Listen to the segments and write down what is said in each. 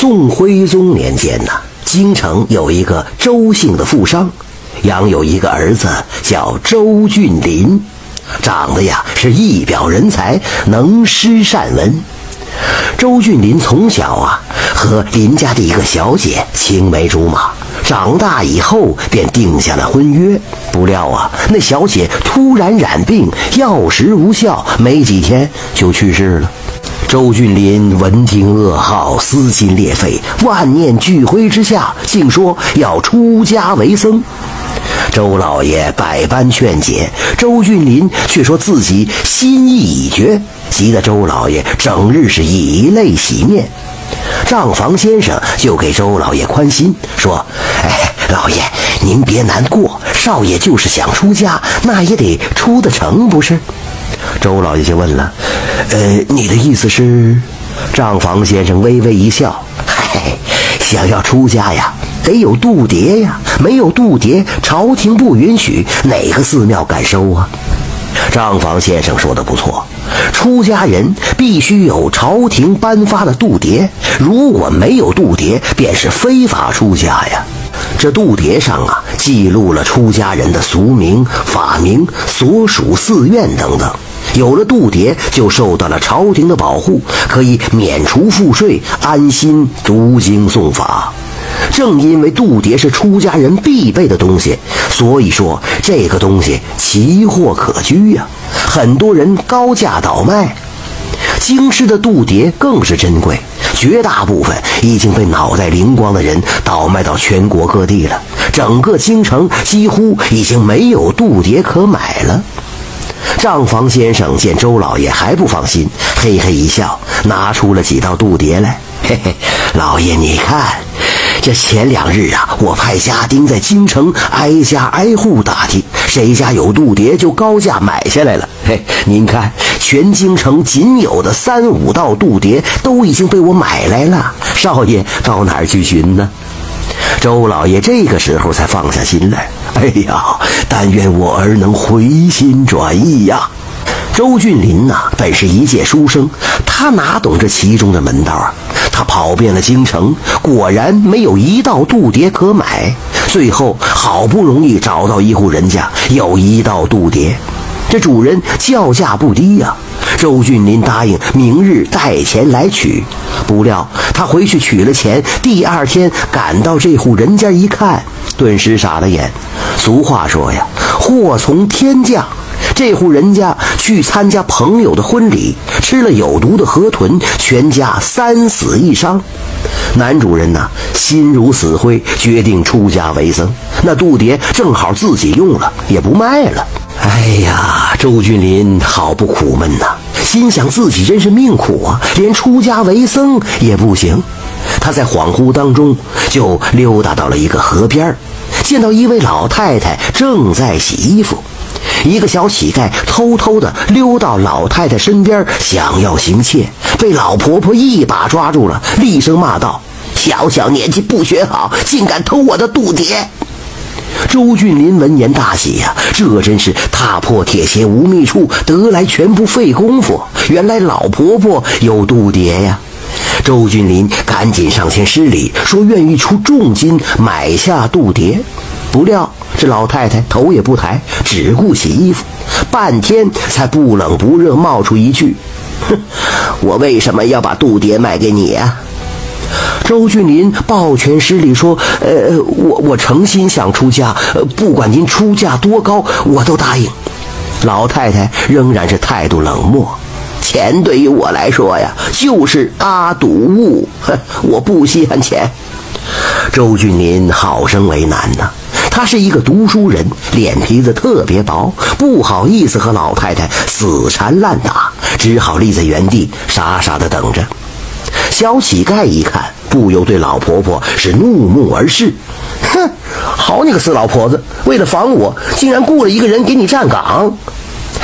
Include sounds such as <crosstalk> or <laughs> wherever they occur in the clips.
宋徽宗年间呢，京城有一个周姓的富商，养有一个儿子叫周俊林，长得呀是一表人才，能诗善文。周俊林从小啊和林家的一个小姐青梅竹马，长大以后便定下了婚约。不料啊，那小姐突然染病，药石无效，没几天就去世了。周俊林闻听噩耗，撕心裂肺，万念俱灰之下，竟说要出家为僧。周老爷百般劝解，周俊林却说自己心意已决，急得周老爷整日是以泪洗面。账房先生就给周老爷宽心，说：“哎，老爷您别难过，少爷就是想出家，那也得出得成，不是？”周老爷就问了：“呃，你的意思是？”账房先生微微一笑：“嗨，想要出家呀，得有度牒呀，没有度牒，朝廷不允许，哪个寺庙敢收啊？”账房先生说的不错，出家人必须有朝廷颁发的度牒，如果没有度牒，便是非法出家呀。这度牒上啊，记录了出家人的俗名、法名、所属寺院等等。有了度牒，就受到了朝廷的保护，可以免除赋税，安心读经诵法。正因为度牒是出家人必备的东西，所以说这个东西奇货可居呀，很多人高价倒卖。京师的度牒更是珍贵，绝大部分已经被脑袋灵光的人倒卖到全国各地了，整个京城几乎已经没有度牒可买了。账房先生见周老爷还不放心，嘿嘿一笑，拿出了几道度牒来。<laughs> 嘿嘿，老爷你看，这前两日啊，我派家丁在京城挨家挨户打听，谁家有度牒就高价买下来了。<laughs> 嘿，您看，全京城仅有的三五道度牒都已经被我买来了。少爷到哪儿去寻呢？周老爷这个时候才放下心来。哎呀，但愿我儿能回心转意呀！周俊林呐，本是一介书生，他哪懂这其中的门道啊？他跑遍了京城，果然没有一道度牒可买。最后好不容易找到一户人家，有一道度牒，这主人叫价不低呀。周俊林答应明日带钱来取，不料他回去取了钱，第二天赶到这户人家一看，顿时傻了眼。俗话说呀，祸从天降。这户人家去参加朋友的婚礼，吃了有毒的河豚，全家三死一伤。男主人呢，心如死灰，决定出家为僧。那度牒正好自己用了，也不卖了。哎呀，周俊林好不苦闷呐，心想自己真是命苦啊，连出家为僧也不行。他在恍惚当中就溜达到了一个河边儿见到一位老太太正在洗衣服。一个小乞丐偷偷的溜到老太太身边，想要行窃，被老婆婆一把抓住了，厉声骂道：“小小年纪不学好，竟敢偷我的度牒！”周俊林闻言大喜呀，这真是踏破铁鞋无觅处，得来全不费工夫。原来老婆婆有度牒呀！周俊林赶紧上前施礼，说愿意出重金买下度牒。不料这老太太头也不抬，只顾洗衣服，半天才不冷不热冒出一句：“哼，<laughs> 我为什么要把度牒卖给你呀？”周俊林抱拳施礼说：“呃，我我诚心想出家，不管您出价多高，我都答应。”老太太仍然是态度冷漠：“钱对于我来说呀，就是阿堵物，哼，我不稀罕钱。”周俊林好生为难呐。他是一个读书人，脸皮子特别薄，不好意思和老太太死缠烂打，只好立在原地，傻傻的等着。小乞丐一看，不由对老婆婆是怒目而视：“哼，好你个死老婆子，为了防我，竟然雇了一个人给你站岗！”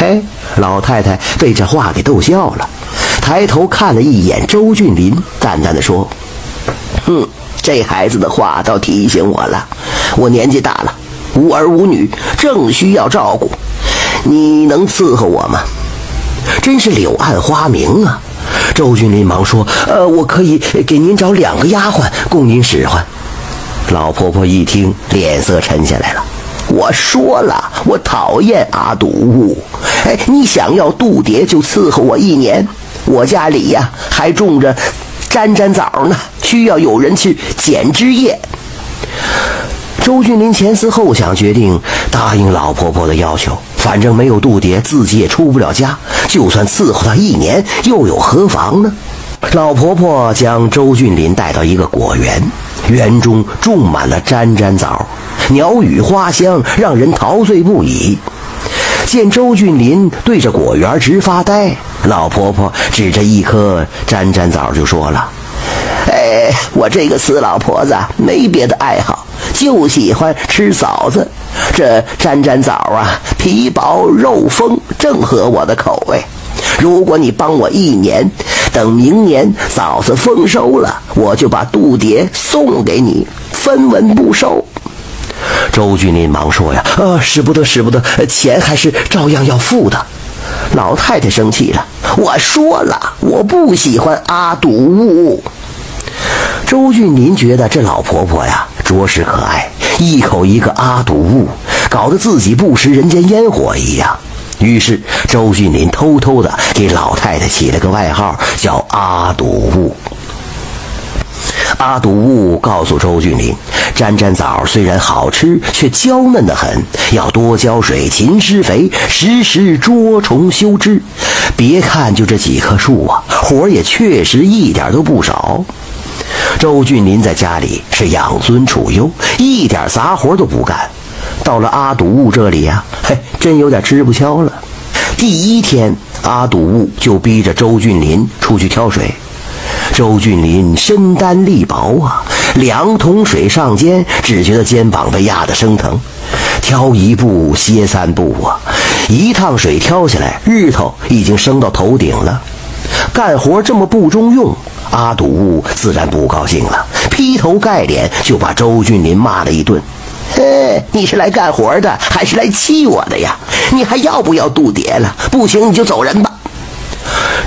哎，老太太被这话给逗笑了，抬头看了一眼周俊林，淡淡的说：“哼。”这孩子的话倒提醒我了，我年纪大了，无儿无女，正需要照顾。你能伺候我吗？真是柳暗花明啊！周俊林忙说：“呃，我可以给您找两个丫鬟供您使唤。”老婆婆一听，脸色沉下来了。我说了，我讨厌阿堵。哎，你想要度牒就伺候我一年。我家里呀还种着粘粘枣呢，需要有人去剪枝叶。周俊林前思后想，决定答应老婆婆的要求。反正没有度牒，自己也出不了家，就算伺候她一年，又有何妨呢？老婆婆将周俊林带到一个果园，园中种满了粘粘枣，鸟语花香，让人陶醉不已。见周俊林对着果园直发呆，老婆婆指着一颗沾沾枣就说了：“哎，我这个死老婆子没别的爱好，就喜欢吃枣子。这沾沾枣啊，皮薄肉丰，正合我的口味。如果你帮我一年，等明年枣子丰收了，我就把度牒送给你，分文不收。”周俊林忙说：“呀，呃，使不得，使不得，钱还是照样要付的。”老太太生气了：“我说了，我不喜欢阿堵物。”周俊林觉得这老婆婆呀，着实可爱，一口一个阿堵物，搞得自己不食人间烟火一样。于是，周俊林偷偷的给老太太起了个外号，叫阿堵物。阿堵物告诉周俊林。粘粘枣虽然好吃，却娇嫩的很，要多浇水、勤施肥，时时捉虫修枝。别看就这几棵树啊，活也确实一点都不少。周俊林在家里是养尊处优，一点杂活都不干。到了阿堵物这里呀，嘿，真有点吃不消了。第一天，阿堵物就逼着周俊林出去挑水。周俊林身单力薄啊，两桶水上肩，只觉得肩膀被压得生疼。挑一步歇三步啊，一趟水挑下来，日头已经升到头顶了。干活这么不中用，阿堵自然不高兴了，劈头盖脸就把周俊林骂了一顿。嘿，<laughs> 你是来干活的，还是来气我的呀？你还要不要度牒 <laughs> 了？不行，你就走人吧。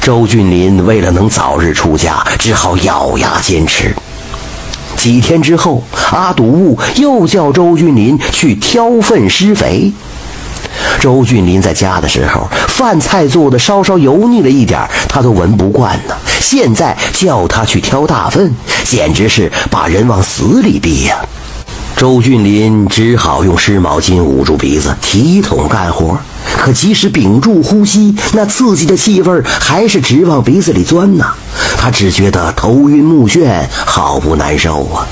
周俊林为了能早日出家，只好咬牙坚持。几天之后，阿堵又叫周俊林去挑粪施肥。周俊林在家的时候，饭菜做的稍稍油腻了一点，他都闻不惯呢。现在叫他去挑大粪，简直是把人往死里逼呀！周俊林只好用湿毛巾捂住鼻子，提桶干活。可即使屏住呼吸，那刺激的气味还是直往鼻子里钻呢。他只觉得头晕目眩，好不难受啊！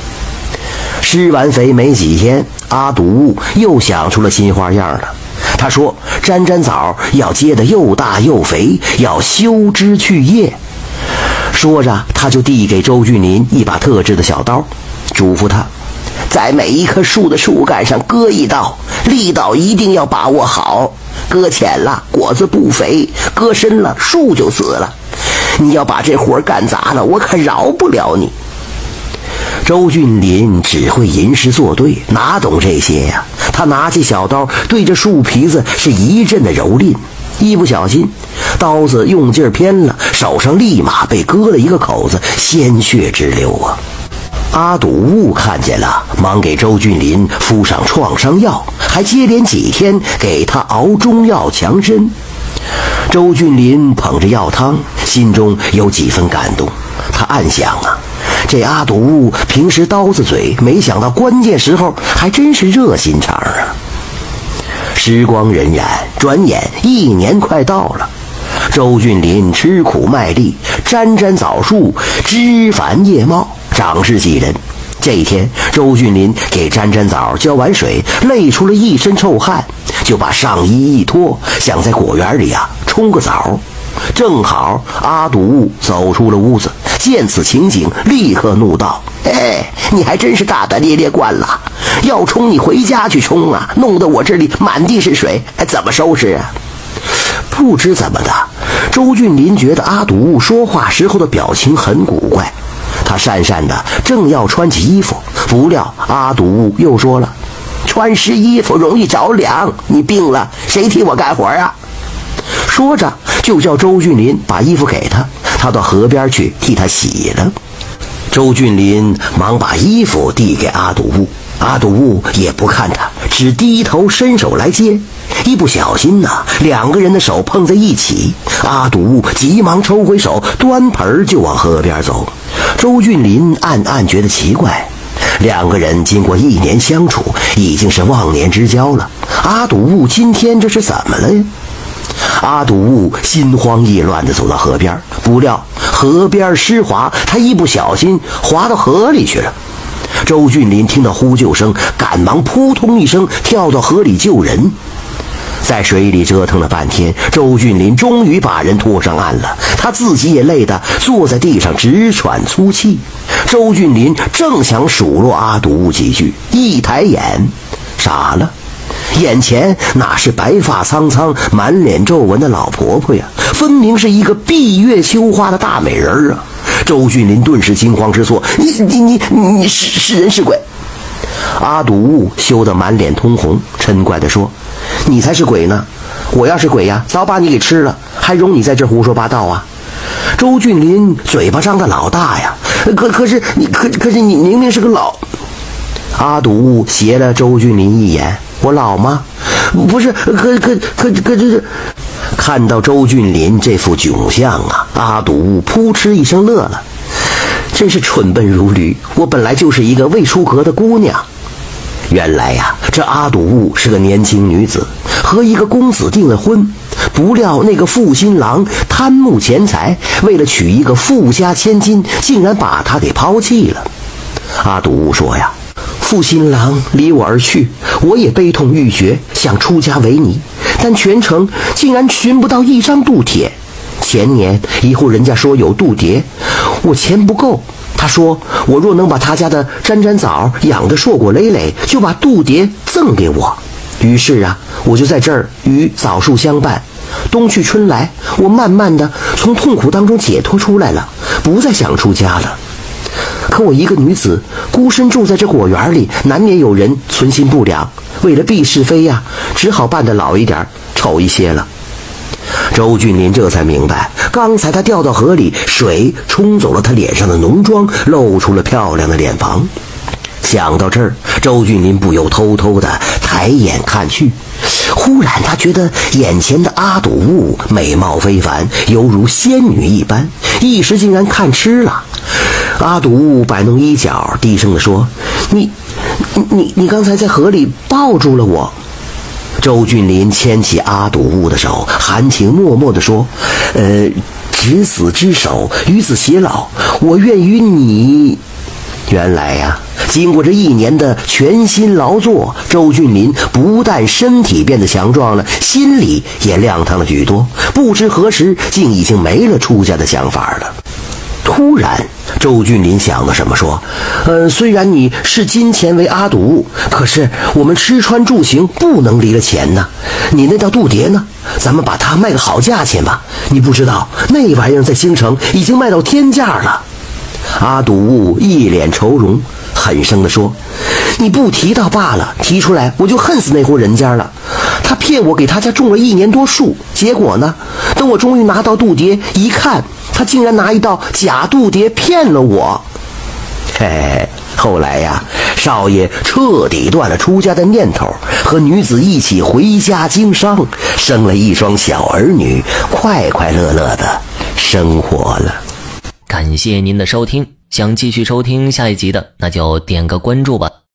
施完肥没几天，阿独又想出了新花样了。他说：“沾沾枣要结得又大又肥，要修枝去叶。”说着，他就递给周俊林一把特制的小刀，嘱咐他。在每一棵树的树干上割一刀，力道一定要把握好。割浅了，果子不肥；割深了，树就死了。你要把这活干砸了，我可饶不了你。周俊林只会吟诗作对，哪懂这些呀？他拿起小刀，对着树皮子是一阵的蹂躏，一不小心，刀子用劲偏了，手上立马被割了一个口子，鲜血直流啊！阿堵物看见了，忙给周俊林敷上创伤药，还接连几天给他熬中药强身。周俊林捧着药汤，心中有几分感动。他暗想啊，这阿堵物平时刀子嘴，没想到关键时候还真是热心肠啊。时光荏苒，转眼一年快到了。周俊林吃苦卖力，沾沾枣树，枝繁叶茂。长势喜人。这一天，周俊林给沾沾枣浇完水，累出了一身臭汗，就把上衣一脱，想在果园里啊冲个澡。正好阿堵走出了屋子，见此情景，立刻怒道：“ <laughs> 哎，你还真是大大咧咧惯了！要冲你回家去冲啊，弄得我这里满地是水，还怎么收拾啊？”不知怎么的，周俊林觉得阿堵说话时候的表情很古怪。他讪讪的，正要穿起衣服，不料阿堵又说了：“穿湿衣服容易着凉，你病了谁替我干活啊？”说着就叫周俊林把衣服给他。他到河边去替他洗了。周俊林忙把衣服递给阿堵，阿堵物也不看他，只低头伸手来接。一不小心呐，两个人的手碰在一起，阿堵物急忙抽回手，端盆就往河边走。周俊林暗暗觉得奇怪，两个人经过一年相处，已经是忘年之交了。阿堵物今天这是怎么了呀？阿堵物心慌意乱地走到河边，不料河边湿滑，他一不小心滑到河里去了。周俊林听到呼救声，赶忙扑通一声跳到河里救人。在水里折腾了半天，周俊林终于把人拖上岸了。他自己也累得坐在地上直喘粗气。周俊林正想数落阿堵几句，一抬眼，傻了。眼前哪是白发苍苍、满脸皱纹的老婆婆呀？分明是一个闭月羞花的大美人儿啊！周俊林顿时惊慌失措：“你、你、你、你是是人是鬼？”阿堵物羞得满脸通红，嗔怪地说：“你才是鬼呢！我要是鬼呀，早把你给吃了，还容你在这胡说八道啊！”周俊林嘴巴张得老大呀，可可是你可可是你明明是个老……阿堵斜了周俊林一眼。我老吗？不是，可可可可这是。看到周俊林这副窘相啊，阿堵扑哧一声乐了，真是蠢笨如驴。我本来就是一个未出阁的姑娘。原来呀，这阿堵是个年轻女子，和一个公子订了婚，不料那个负心郎贪慕钱财，为了娶一个富家千金，竟然把她给抛弃了。阿堵说呀。负心郎离我而去，我也悲痛欲绝，想出家为尼，但全城竟然寻不到一张度帖。前年一户人家说有度牒，我钱不够，他说我若能把他家的沾沾枣养得硕果累累，就把度牒赠给我。于是啊，我就在这儿与枣树相伴，冬去春来，我慢慢的从痛苦当中解脱出来了，不再想出家了。可我一个女子孤身住在这果园里，难免有人存心不良。为了避是非呀，只好扮得老一点、丑一些了。周俊林这才明白，刚才他掉到河里，水冲走了他脸上的浓妆，露出了漂亮的脸庞。想到这儿，周俊林不由偷偷的抬眼看去。忽然，他觉得眼前的阿堵物美貌非凡，犹如仙女一般，一时竟然看痴了。阿堵摆弄衣角，低声地说：“你，你，你刚才在河里抱住了我。”周俊林牵起阿堵物的手，含情脉脉地说：“呃，执子之手，与子偕老，我愿与你。”原来呀，经过这一年的全心劳作，周俊林不但身体变得强壮了，心里也亮堂了许多。不知何时，竟已经没了出家的想法了。突然，周俊林想到什么，说：“呃，虽然你视金钱为阿堵，可是我们吃穿住行不能离了钱呢。你那道度牒呢？咱们把它卖个好价钱吧。你不知道，那玩意儿在京城已经卖到天价了。”阿堵一脸愁容，狠声地说：“你不提倒罢了，提出来我就恨死那户人家了。他骗我给他家种了一年多树，结果呢，等我终于拿到度牒一看，他竟然拿一道假度牒骗了我。嘿嘿，后来呀，少爷彻底断了出家的念头，和女子一起回家经商，生了一双小儿女，快快乐乐的生活了。”感谢您的收听，想继续收听下一集的，那就点个关注吧。